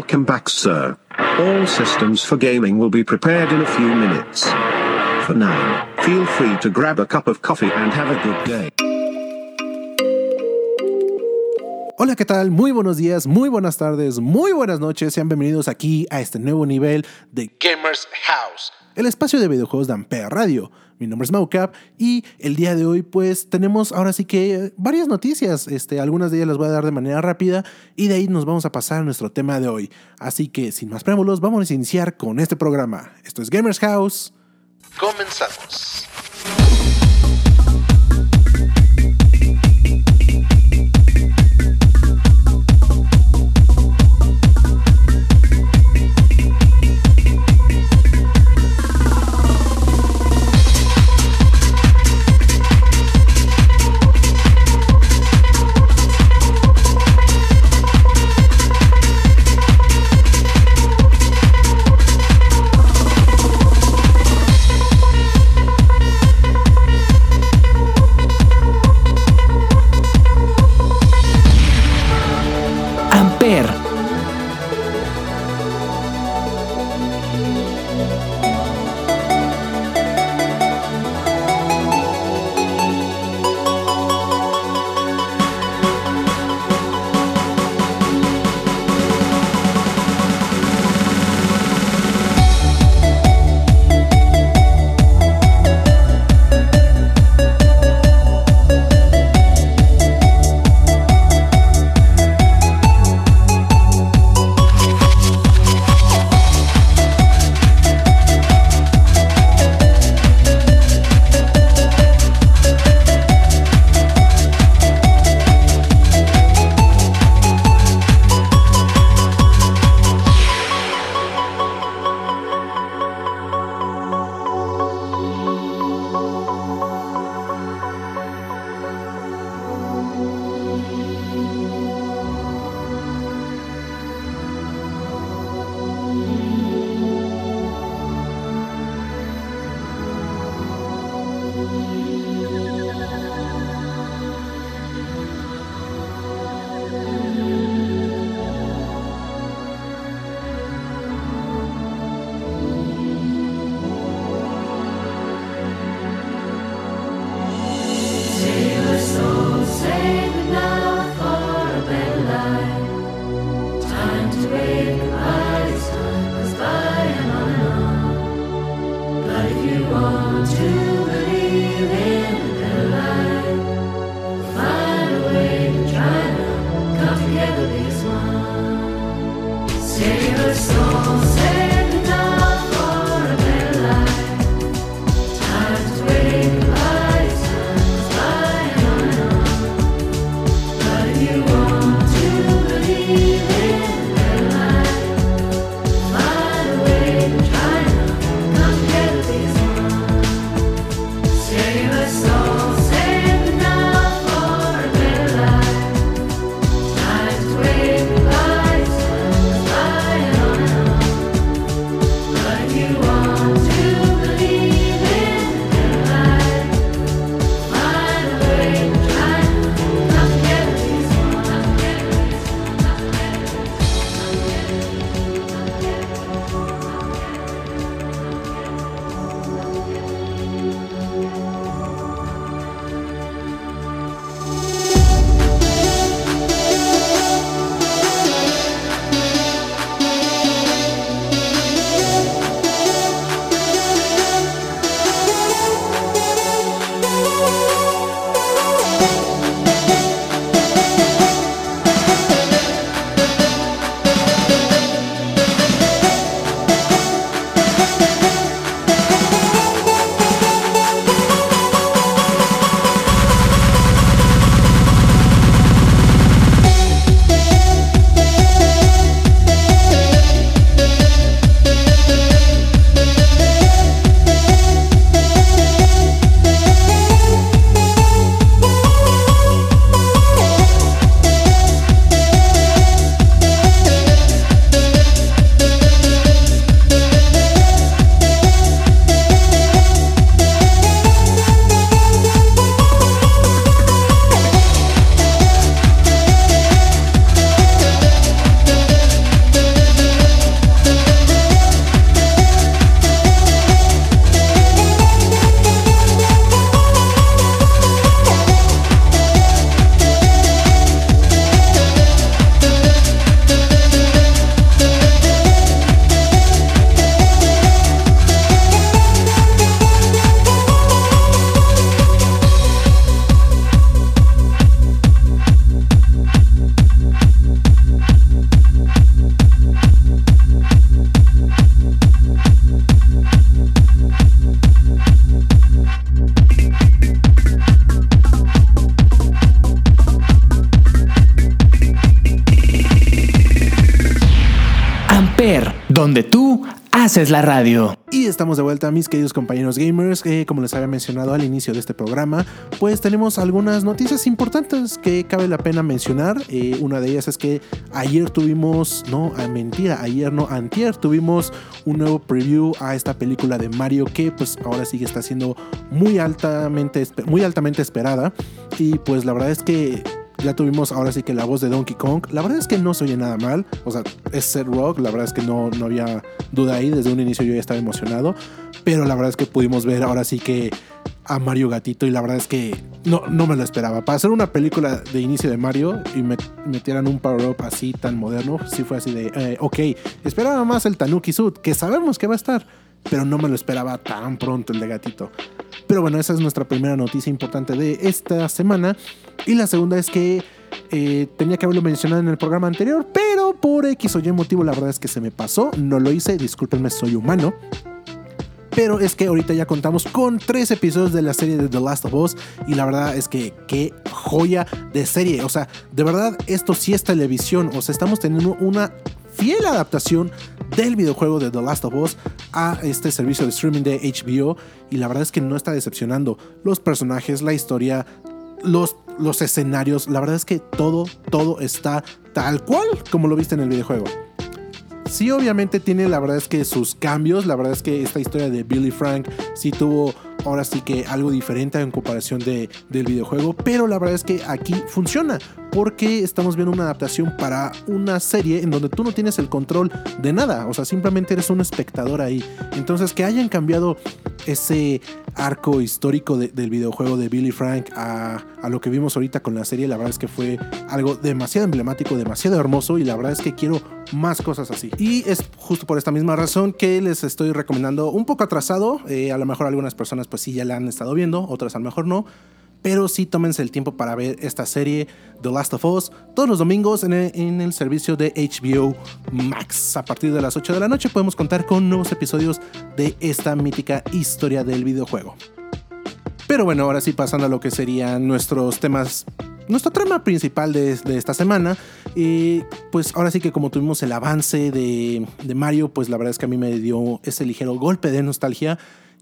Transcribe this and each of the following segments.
Welcome back, sir. All systems for gaming will be prepared in a few minutes. For now, feel free to grab a cup of coffee and have a good day. Hola, ¿qué tal? Muy buenos días, muy buenas tardes, muy buenas noches. Sean bienvenidos aquí a este nuevo nivel de Gamers House, el espacio de videojuegos de Ampere Radio. Mi nombre es Maucap y el día de hoy pues tenemos ahora sí que varias noticias. Este, algunas de ellas las voy a dar de manera rápida y de ahí nos vamos a pasar a nuestro tema de hoy. Así que sin más preámbulos vamos a iniciar con este programa. Esto es Gamers House. Comenzamos. Donde tú haces la radio. Y estamos de vuelta, mis queridos compañeros gamers. Eh, como les había mencionado al inicio de este programa, pues tenemos algunas noticias importantes que cabe la pena mencionar. Eh, una de ellas es que ayer tuvimos, no, a mentira, ayer no, antier tuvimos un nuevo preview a esta película de Mario que pues ahora sí que está siendo muy altamente, muy altamente esperada. Y pues la verdad es que ya tuvimos ahora sí que la voz de Donkey Kong. La verdad es que no se oye nada mal. O sea, es Seth Rock. La verdad es que no, no había duda ahí. Desde un inicio yo ya estaba emocionado. Pero la verdad es que pudimos ver ahora sí que a Mario Gatito. Y la verdad es que no, no me lo esperaba. Para hacer una película de inicio de Mario y me metieran un power-up así tan moderno, sí fue así de, eh, ok, esperaba más el Tanuki Suit, que sabemos que va a estar pero no me lo esperaba tan pronto el de gatito. Pero bueno, esa es nuestra primera noticia importante de esta semana. Y la segunda es que eh, tenía que haberlo mencionado en el programa anterior, pero por X o Y motivo la verdad es que se me pasó, no lo hice, discúlpenme, soy humano. Pero es que ahorita ya contamos con tres episodios de la serie de The Last of Us y la verdad es que qué joya de serie. O sea, de verdad esto sí es televisión. O sea, estamos teniendo una fiel adaptación del videojuego de The Last of Us a este servicio de streaming de HBO y la verdad es que no está decepcionando. Los personajes, la historia, los, los escenarios, la verdad es que todo, todo está tal cual como lo viste en el videojuego. Sí, obviamente tiene la verdad es que sus cambios, la verdad es que esta historia de Billy Frank sí tuvo ahora sí que algo diferente en comparación de, del videojuego, pero la verdad es que aquí funciona porque estamos viendo una adaptación para una serie en donde tú no tienes el control de nada, o sea, simplemente eres un espectador ahí. Entonces, que hayan cambiado ese arco histórico del videojuego de Billy Frank a, a, lo que vimos ahorita con la serie, la verdad es que fue algo demasiado emblemático, demasiado hermoso y la verdad es que quiero más cosas así. Y es justo por esta misma razón que les estoy recomendando un poco atrasado, eh, a lo mejor algunas personas pues sí ya la han estado viendo, otras a lo mejor no pero sí tómense el tiempo para ver esta serie The Last of Us todos los domingos en el, servicio de HBO Max. A partir de las 8 de la noche podemos contar con nuevos episodios de esta mítica historia del videojuego. Pero bueno, ahora sí pasando a lo que serían nuestros temas nuestro trama principal de, esta semana. Y pues ahora sí que como tuvimos el avance de, de, Mario, pues la verdad es que a mí me dio ese ligero golpe de nostalgia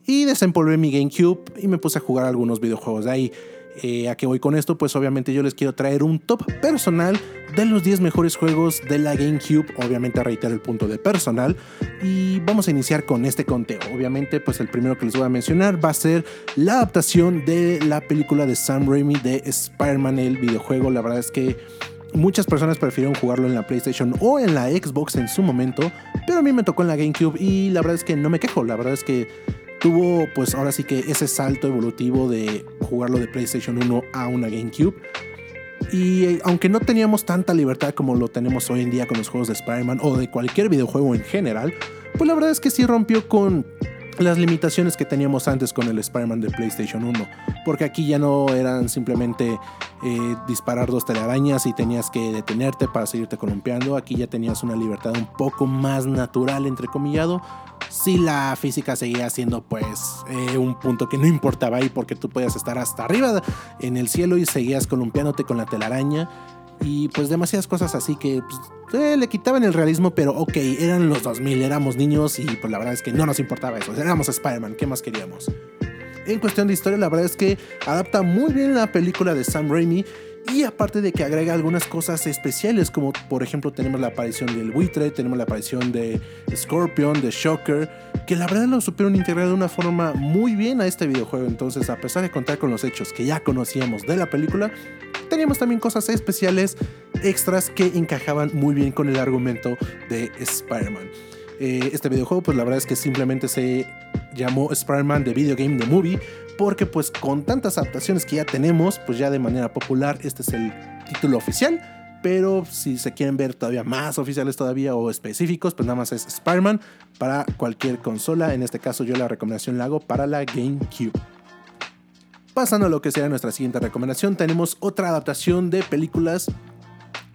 y desempolvé mi GameCube y me puse a jugar algunos videojuegos de ahí. Eh, ¿A qué voy con esto? Pues obviamente yo les quiero traer un top personal de los 10 mejores juegos de la GameCube. Obviamente reitero el punto de personal. Y vamos a iniciar con este conteo. Obviamente pues el primero que les voy a mencionar va a ser la adaptación de la película de Sam Raimi de Spider-Man, el videojuego. La verdad es que... Muchas personas prefirieron jugarlo en la PlayStation o en la Xbox en su momento, pero a mí me tocó en la GameCube y la verdad es que no me quejo, la verdad es que tuvo pues ahora sí que ese salto evolutivo de jugarlo de PlayStation 1 a una GameCube. Y eh, aunque no teníamos tanta libertad como lo tenemos hoy en día con los juegos de Spider-Man o de cualquier videojuego en general, pues la verdad es que sí rompió con las limitaciones que teníamos antes con el Spider-Man de PlayStation 1. Porque aquí ya no eran simplemente eh, disparar dos telarañas y tenías que detenerte para seguirte columpiando. Aquí ya tenías una libertad un poco más natural, entrecomillado. Si la física seguía siendo pues eh, un punto que no importaba ahí porque tú podías estar hasta arriba en el cielo y seguías columpiándote con la telaraña y pues demasiadas cosas así que pues, eh, le quitaban el realismo, pero ok, eran los 2000, éramos niños y pues la verdad es que no nos importaba eso, éramos Spider-Man, ¿qué más queríamos? En cuestión de historia, la verdad es que adapta muy bien la película de Sam Raimi y aparte de que agrega algunas cosas especiales, como por ejemplo tenemos la aparición del buitre, tenemos la aparición de Scorpion, de Shocker, que la verdad lo supieron integrar de una forma muy bien a este videojuego. Entonces, a pesar de contar con los hechos que ya conocíamos de la película, teníamos también cosas especiales, extras que encajaban muy bien con el argumento de Spider-Man. Eh, este videojuego, pues la verdad es que simplemente se llamó Spider-Man The Video Game The Movie, porque pues con tantas adaptaciones que ya tenemos, pues ya de manera popular este es el título oficial. Pero si se quieren ver todavía más oficiales todavía o específicos, pues nada más es Spider-Man para cualquier consola. En este caso yo la recomendación la hago para la GameCube. Pasando a lo que será nuestra siguiente recomendación, tenemos otra adaptación de películas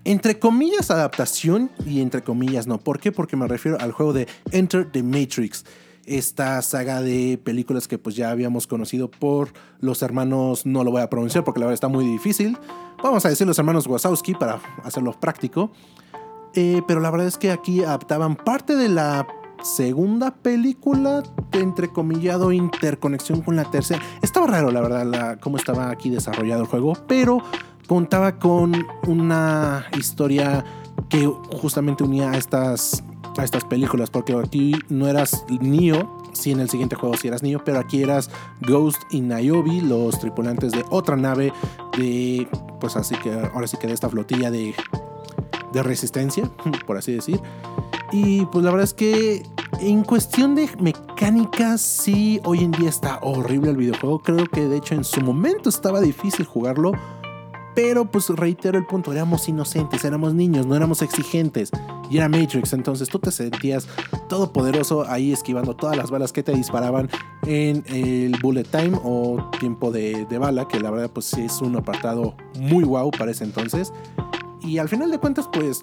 entre comillas adaptación y entre comillas no. ¿Por qué? Porque me refiero al juego de Enter the Matrix esta saga de películas que pues ya habíamos conocido por los hermanos, no lo voy a pronunciar porque la verdad está muy difícil, vamos a decir los hermanos Wazowski para hacerlo práctico. Eh, pero la verdad es que aquí adaptaban parte de la segunda película, entrecomillado interconexión con la tercera. Estaba raro, la verdad, cómo estaba aquí desarrollado el juego, pero contaba con una historia que justamente unía a estas, a estas películas, porque aquí no eras Neo, si en el siguiente juego si eras Neo, pero aquí eras Ghost y Niobe, los tripulantes de otra nave de, pues así que ahora sí que de esta flotilla de, de resistencia, por así decir. Y pues la verdad es que en cuestión de mecánicas, sí, hoy en día está horrible el videojuego. Creo que de hecho en su momento estaba difícil jugarlo pero pues reitero el punto, éramos inocentes, éramos niños, no éramos exigentes. Y era Matrix, entonces tú te sentías todopoderoso ahí esquivando todas las balas que te disparaban en el bullet time o tiempo de, bala, que la verdad pues es un apartado muy guau para ese entonces. Y al final de cuentas pues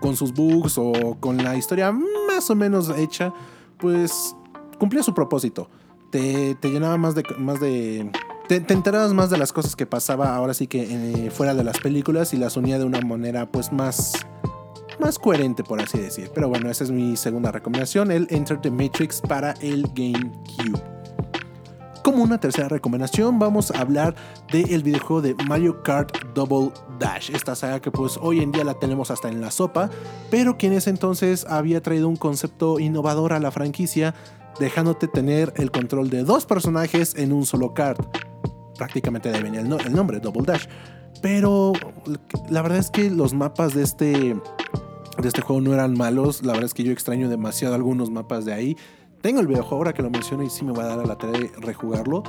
con sus bugs o con la historia más o menos hecha, pues cumplía su propósito. Te, te llenaba más de, más de te, enterabas más de las cosas que pasaba ahora sí que eh, fuera de las películas y las unía de una manera pues más más coherente por así decir. Pero bueno, esa es mi segunda recomendación, el Enter the Matrix para el GameCube. Como una tercera recomendación vamos a hablar del videojuego de Mario Kart Double Dash, esta saga que pues hoy en día la tenemos hasta en la sopa, pero que en ese entonces había traído un concepto innovador a la franquicia, dejándote tener el control de dos personajes en un solo kart prácticamente de venir el, nombre, Double Dash. Pero la verdad es que los mapas de este, de este juego no eran malos. La verdad es que yo extraño demasiado algunos mapas de ahí. Tengo el videojuego ahora que lo menciono y sí me voy a dar la tarea de rejugarlo.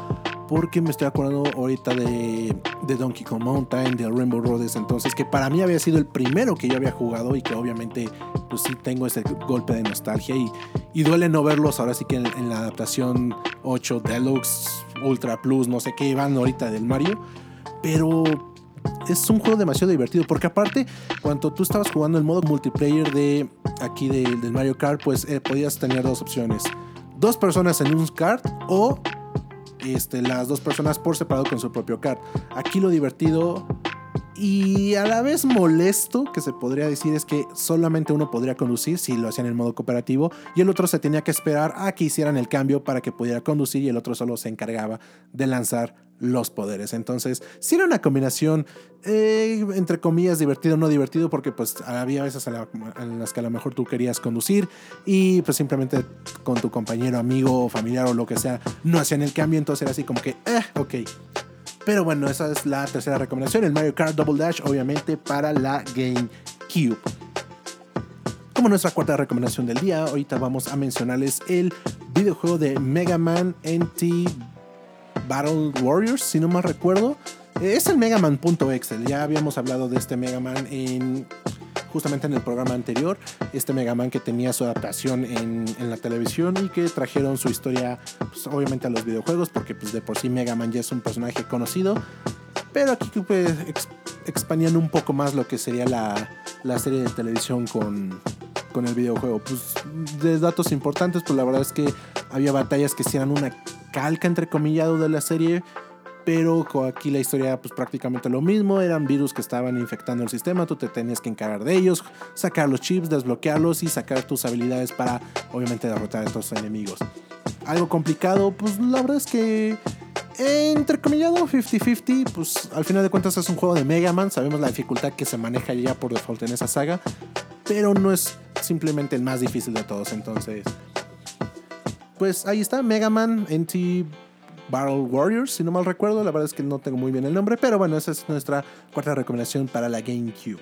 Porque me estoy acordando ahorita de, de Donkey Kong Mountain, de Rainbow Roads. Entonces, que para mí había sido el primero que yo había jugado y que obviamente, pues sí tengo ese golpe de nostalgia. Y, y duele no verlos ahora sí que en, en la adaptación 8 Deluxe, Ultra Plus, no sé qué van ahorita del Mario. Pero es un juego demasiado divertido porque aparte cuando tú estabas jugando el modo multiplayer de aquí del Mario Kart pues eh, podías tener dos opciones dos personas en un kart o este, las dos personas por separado con su propio kart. Aquí lo divertido y a la vez molesto que se podría decir es que solamente uno podría conducir si lo hacían en modo cooperativo y el otro se tenía que esperar a que hicieran el cambio para que pudiera conducir y el otro solo se encargaba de lanzar los poderes. Entonces, si era una combinación eh, entre comillas divertido no divertido porque pues había veces en las que a lo mejor tú querías conducir y pues simplemente con tu compañero, amigo, familiar o lo que sea no hacían el cambio, entonces era así como que, eh, ok. Pero bueno, esa es la tercera recomendación, el Mario Kart Double Dash, obviamente para la GameCube. Como nuestra cuarta recomendación del día, ahorita vamos a mencionarles el videojuego de Mega Man NT Battle Warriors, si no mal recuerdo. Es el Mega Man.exe. Ya habíamos hablado de este Mega Man en, justamente en el programa anterior. Este Mega Man que tenía su adaptación en, la televisión y que trajeron su historia, pues, obviamente, a los videojuegos, porque pues, de por sí Mega Man ya es un personaje conocido. Pero aquí pues, expandían un poco más lo que sería la, serie de televisión con, el videojuego. Pues de datos importantes, pues la verdad es que había batallas que eran una calca entrecomillado de la serie, pero aquí la historia pues prácticamente lo mismo, eran virus que estaban infectando el sistema, tú te tenías que encargar de ellos, sacar los chips, desbloquearlos y sacar tus habilidades para obviamente derrotar a estos enemigos. Algo complicado, pues la verdad es que entrecomillado 50-50, pues al final de cuentas es un juego de Mega Man, sabemos la dificultad que se maneja ya por default en esa saga, pero no es simplemente el más difícil de todos, entonces pues ahí está, Mega Man NT Battle Warriors, si no mal recuerdo, la verdad es que no tengo muy bien el nombre, pero bueno, esa es nuestra cuarta recomendación para la GameCube.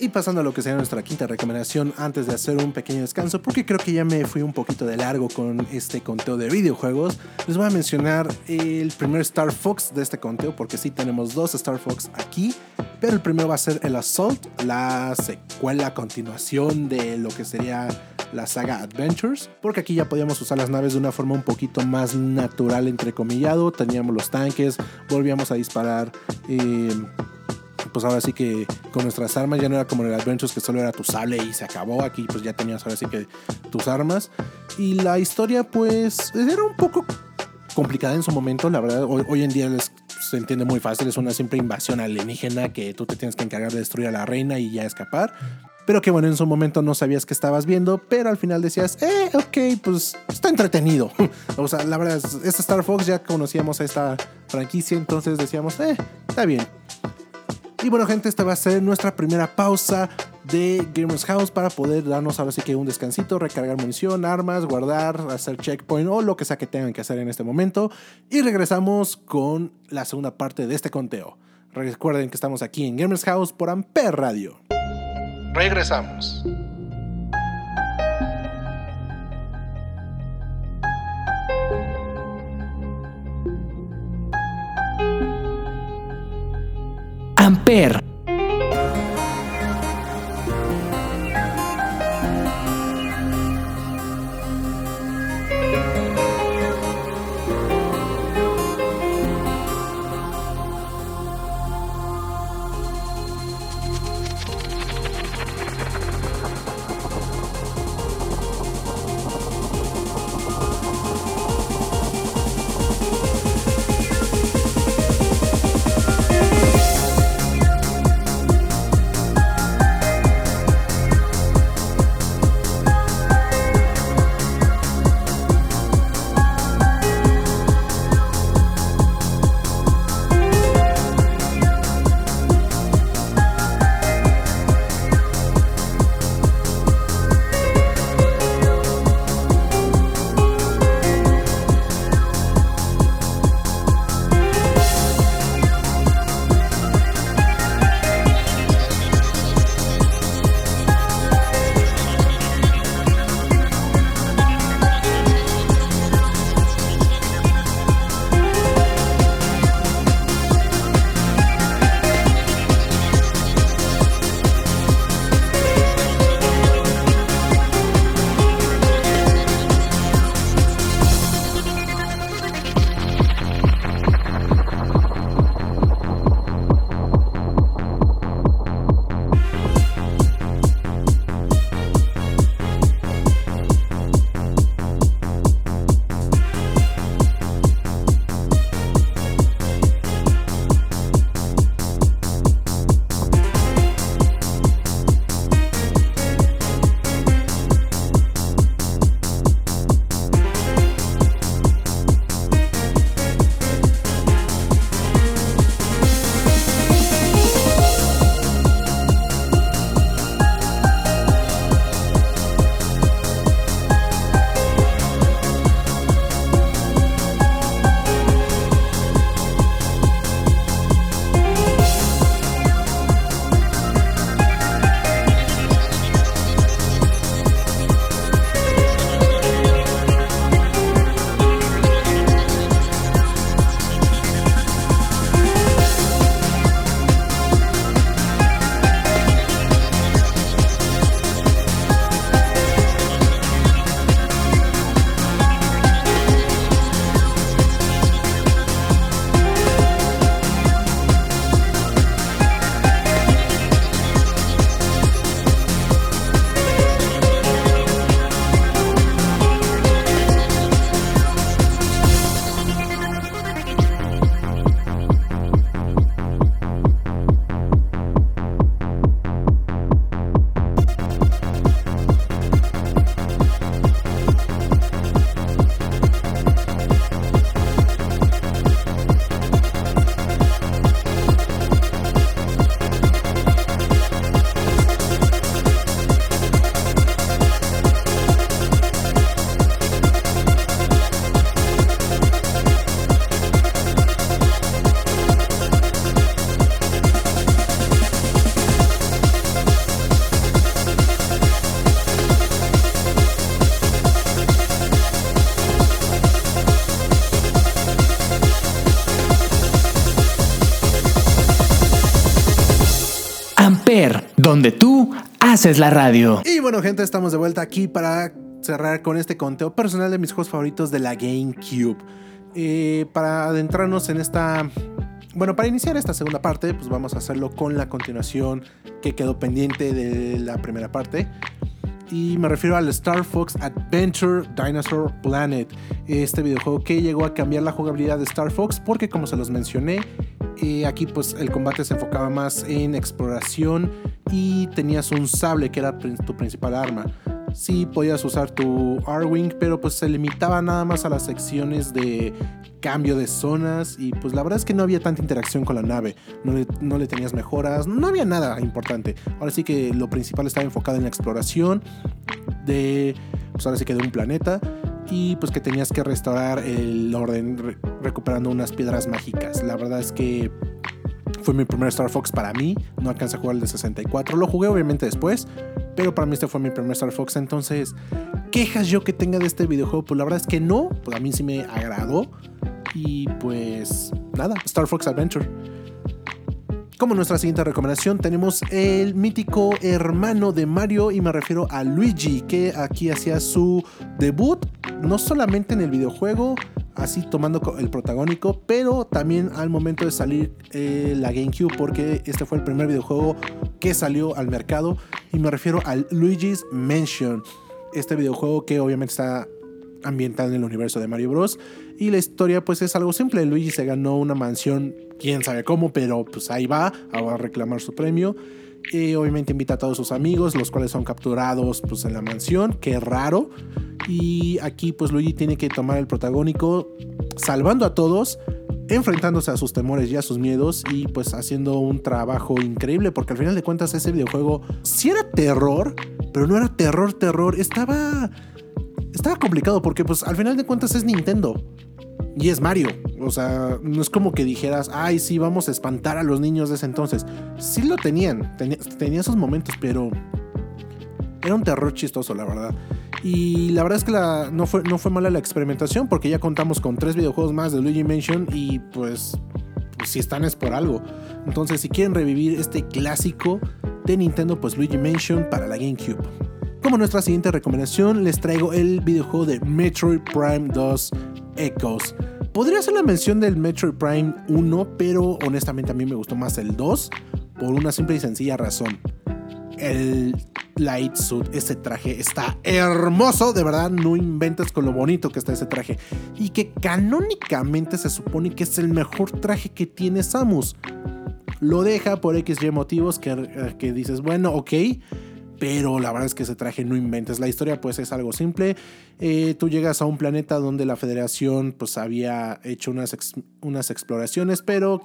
Y pasando a lo que sería nuestra quinta recomendación antes de hacer un pequeño descanso, porque creo que ya me fui un poquito de largo con este conteo de videojuegos, les voy a mencionar el primer Star Fox de este conteo, porque sí tenemos dos Star Fox aquí, pero el primero va a ser el Assault, la secuela, continuación de lo que sería la saga Adventures, porque aquí ya podíamos usar las naves de una forma un poquito más natural, entrecomillado, teníamos los tanques, volvíamos a disparar. Eh, pues ahora sí que con nuestras armas ya no era como en el Adventures que solo era tu sable y se acabó. Aquí pues ya tenías ahora sí que tus armas. Y la historia pues era un poco complicada en su momento, la verdad. Hoy, en día se entiende muy fácil, es una simple invasión alienígena que tú te tienes que encargar de destruir a la reina y ya escapar. Pero que bueno, en su momento no sabías que estabas viendo, pero al final decías, eh, ok, pues está entretenido. o sea, la verdad, esta Star Fox ya conocíamos a esta franquicia, entonces decíamos, eh, está bien. Y bueno, gente, esta va a ser nuestra primera pausa de Gamers House para poder darnos ahora sí que un descansito, recargar munición, armas, guardar, hacer checkpoint o lo que sea que tengan que hacer en este momento. Y regresamos con la segunda parte de este conteo. Recuerden que estamos aquí en Gamers House por Amper Radio. Regresamos. Amper donde tú haces la radio. Y bueno, gente, estamos de vuelta aquí para cerrar con este conteo personal de mis juegos favoritos de la GameCube. Eh, para adentrarnos en esta. Bueno, para iniciar esta segunda parte, pues vamos a hacerlo con la continuación que quedó pendiente de la primera parte. Y me refiero al Star Fox Adventure Dinosaur Planet. Este videojuego que llegó a cambiar la jugabilidad de Star Fox porque como se los mencioné, Eh, aquí pues el combate se enfocaba más en exploración y tenías un sable que era tu principal arma. Sí podías usar tu R-Wing, pero pues se limitaba nada más a las secciones de cambio de zonas y pues la verdad es que no había tanta interacción con la nave, no le, no le tenías mejoras, no había nada importante. Ahora sí que lo principal estaba enfocado en la exploración de, pues ahora sí que de un planeta y pues que tenías que restaurar el orden recuperando unas piedras mágicas. La verdad es que fue mi primer Star Fox para mí, no alcancé a jugar el de 64, lo jugué obviamente después, pero para mí este fue mi primer Star Fox, entonces, quejas yo que tenga de este videojuego, pues la verdad es que no, pues a mí sí me agradó. Y pues nada, Star Fox Adventure. Como nuestra siguiente recomendación tenemos el mítico hermano de Mario y me refiero a Luigi que aquí hacía su debut no solamente en el videojuego, así tomando el protagónico, pero también al momento de salir eh, la GameCube porque este fue el primer videojuego que salió al mercado y me refiero al Luigi's Mansion. Este videojuego que obviamente está ambientado en el universo de Mario Bros. Y la historia pues es algo simple. Luigi se ganó una mansión, quién sabe cómo, pero pues ahí va a reclamar su premio. Y obviamente invita a todos sus amigos, los cuales son capturados pues en la mansión, qué raro. Y aquí pues Luigi tiene que tomar el protagónico, salvando a todos, enfrentándose a sus temores y a sus miedos y pues haciendo un trabajo increíble porque al final de cuentas ese videojuego sí era terror, pero no era terror, terror, estaba estaba complicado porque pues al final de cuentas es Nintendo y es Mario. O sea, no es como que dijeras, ay, sí, vamos a espantar a los niños de ese entonces. Sí lo tenían, tenía, esos momentos, pero era un terror chistoso, la verdad. Y la verdad es que no, fue, no fue mala la experimentación porque ya contamos con tres videojuegos más de Luigi Mansion y pues si están es por algo. Entonces, si quieren revivir este clásico de Nintendo, pues Luigi Mansion para la GameCube. Como nuestra siguiente recomendación, les traigo el videojuego de Metroid Prime 2 Echoes. Podría ser la mención del Metroid Prime 1, pero honestamente a mí me gustó más el 2 por una simple y sencilla razón. El Light Suit, ese traje está hermoso, de verdad no inventes con lo bonito que está ese traje. Y que canónicamente se supone que es el mejor traje que tiene Samus. Lo deja por XY motivos que, que dices, bueno, ok pero la verdad es que ese traje no inventes. La historia pues es algo simple. Eh, tú llegas a un planeta donde la federación pues había hecho unas, unas exploraciones, pero,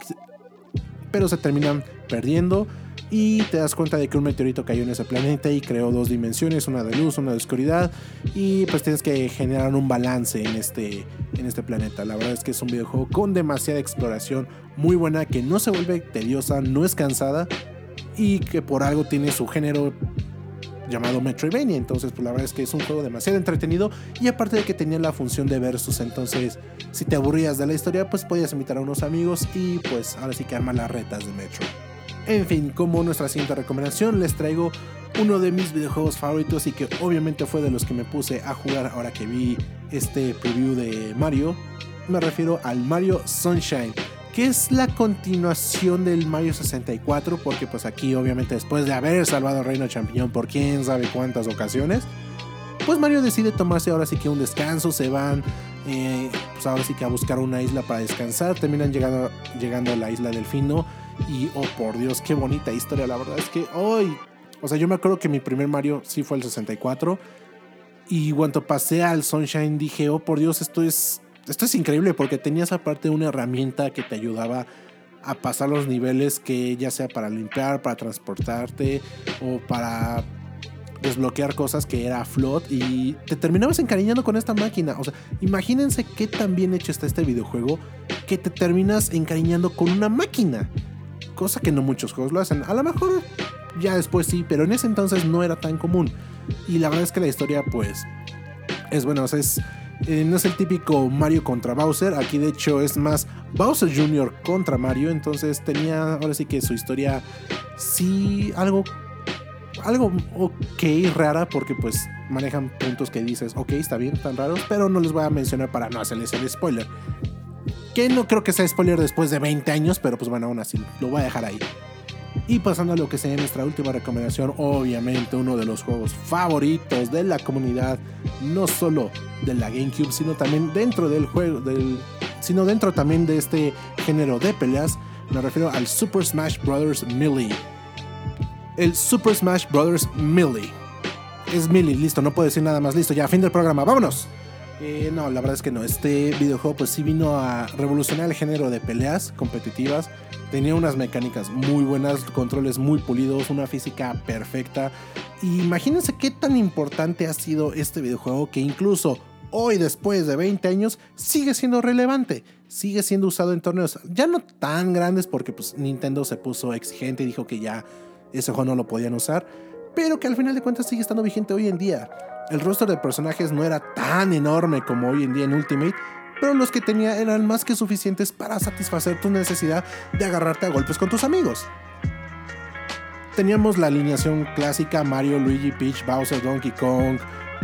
pero se terminan perdiendo. Y te das cuenta de que un meteorito cayó en ese planeta y creó dos dimensiones, una de luz, una de oscuridad. Y pues tienes que generar un balance en este, en este planeta. La verdad es que es un videojuego con demasiada exploración, muy buena, que no se vuelve tediosa, no es cansada y que por algo tiene su género llamado Metroidvania. Entonces, pues la verdad es que es un juego demasiado entretenido y aparte de que tenía la función de versus, entonces si te aburrías de la historia, pues podías invitar a unos amigos y pues ahora sí que arma las retas de Metro. En fin, como nuestra siguiente recomendación, les traigo uno de mis videojuegos favoritos y que obviamente fue de los que me puse a jugar ahora que vi este preview de Mario. Me refiero al Mario Sunshine que es la continuación del Mario 64, porque pues aquí obviamente después de haber salvado al Reino Champiñón por quién sabe cuántas ocasiones, pues Mario decide tomarse ahora sí que un descanso, se van eh, pues ahora sí que a buscar una isla para descansar, terminan llegando, llegando a la isla del Fino y oh por Dios, qué bonita historia, la verdad es que hoy, o sea, yo me acuerdo que mi primer Mario sí fue el 64 y cuando pasé al Sunshine dije, oh por Dios, esto es esto es increíble porque tenías aparte una herramienta que te ayudaba a pasar los niveles que ya sea para limpiar, para transportarte o para desbloquear cosas que era float y te terminabas encariñando con esta máquina. O sea, imagínense qué tan bien hecho está este videojuego que te terminas encariñando con una máquina. Cosa que no muchos juegos lo hacen. A lo mejor ya después sí, pero en ese entonces no era tan común. Y la verdad es que la historia pues es bueno, o sea, es eh, no es el típico Mario contra Bowser. Aquí de hecho es más Bowser Jr. contra Mario. Entonces tenía ahora sí que su historia sí algo algo ok rara porque pues manejan puntos que dices ok está bien tan raros pero no les voy a mencionar para no hacerles el spoiler que no creo que sea spoiler después de 20 años pero pues bueno aún así lo voy a dejar ahí y pasando a lo que sería nuestra última recomendación, obviamente uno de los juegos favoritos de la comunidad, no solo de la GameCube, sino también dentro del juego, del, sino dentro también de este género de peleas. Me refiero al Super Smash Bros. Melee. El Super Smash Bros. Melee. Es Melee, listo, no puedo decir nada más, listo, ya, fin del programa, vámonos. Eh, no, la verdad es que no. Este videojuego pues sí vino a revolucionar el género de peleas competitivas. Tenía unas mecánicas muy buenas, controles muy pulidos, una física perfecta. imagínense qué tan importante ha sido este videojuego que incluso hoy después de 20 años sigue siendo relevante. Sigue siendo usado en torneos ya no tan grandes porque pues Nintendo se puso exigente y dijo que ya ese juego no lo podían usar. Pero que al final de cuentas sigue estando vigente hoy en día. El roster de personajes no era tan enorme como hoy en día en Ultimate, pero los que tenía eran más que suficientes para satisfacer tu necesidad de agarrarte a golpes con tus amigos. Teníamos la alineación clásica Mario, Luigi, Peach, Bowser, Donkey Kong,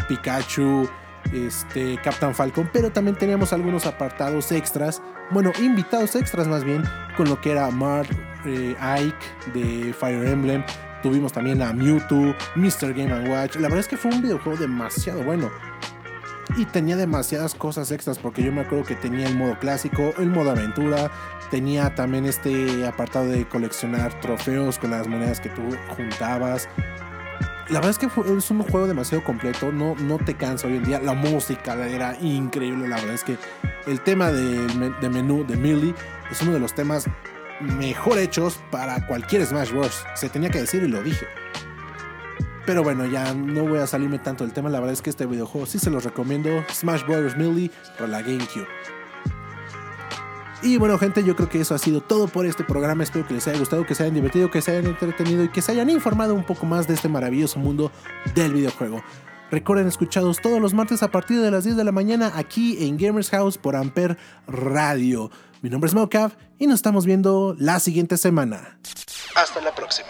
Pikachu, este, Captain Falcon, pero también teníamos algunos apartados extras, bueno, invitados extras más bien, con lo que era Mark, eh, Ike de Fire Emblem, tuvimos también a Mewtwo, Mr. Game Watch, la verdad es que fue un videojuego demasiado bueno. Y tenía demasiadas cosas extras porque yo me acuerdo que tenía el modo clásico, el modo aventura, tenía también este apartado de coleccionar trofeos con las monedas que tú juntabas, la verdad es que es un juego demasiado completo, no, no te cansa hoy en día. La música era increíble, la verdad es que el tema de, de menú de Millie es uno de los temas mejor hechos para cualquier Smash Bros. Se tenía que decir y lo dije. Pero bueno, ya no voy a salirme tanto del tema. La verdad es que este videojuego sí se los recomiendo. Smash Bros. Melee para la GameCube. Y bueno, gente, yo creo que eso ha sido todo por este programa. Espero que les haya gustado, que se hayan divertido, que se hayan entretenido y que se hayan informado un poco más de este maravilloso mundo del videojuego. Recuerden escuchados todos los martes a partir de las 10 de la mañana aquí en Gamers House por Amper Radio. Mi nombre es Mocap y nos estamos viendo la siguiente semana. Hasta la próxima.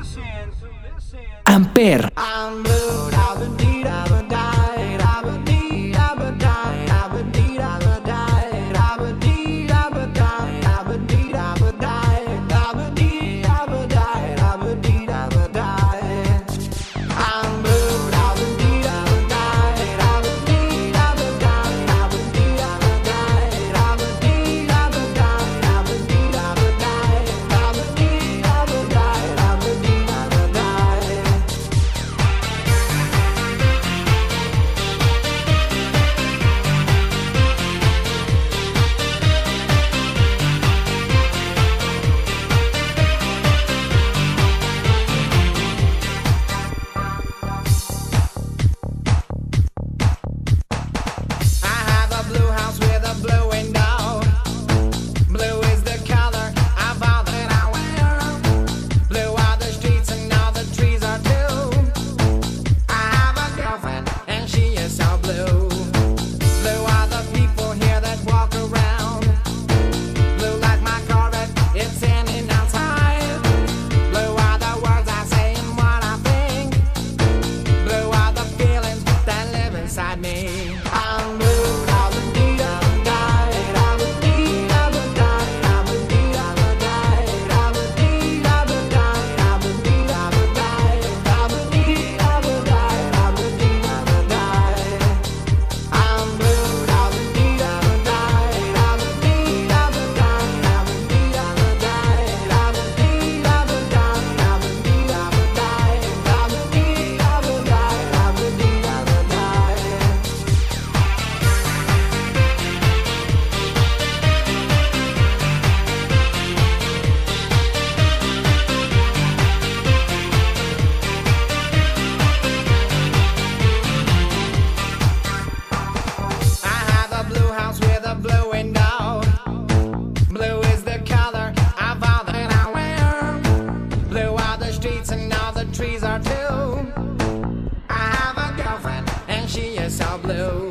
I'm South Blue.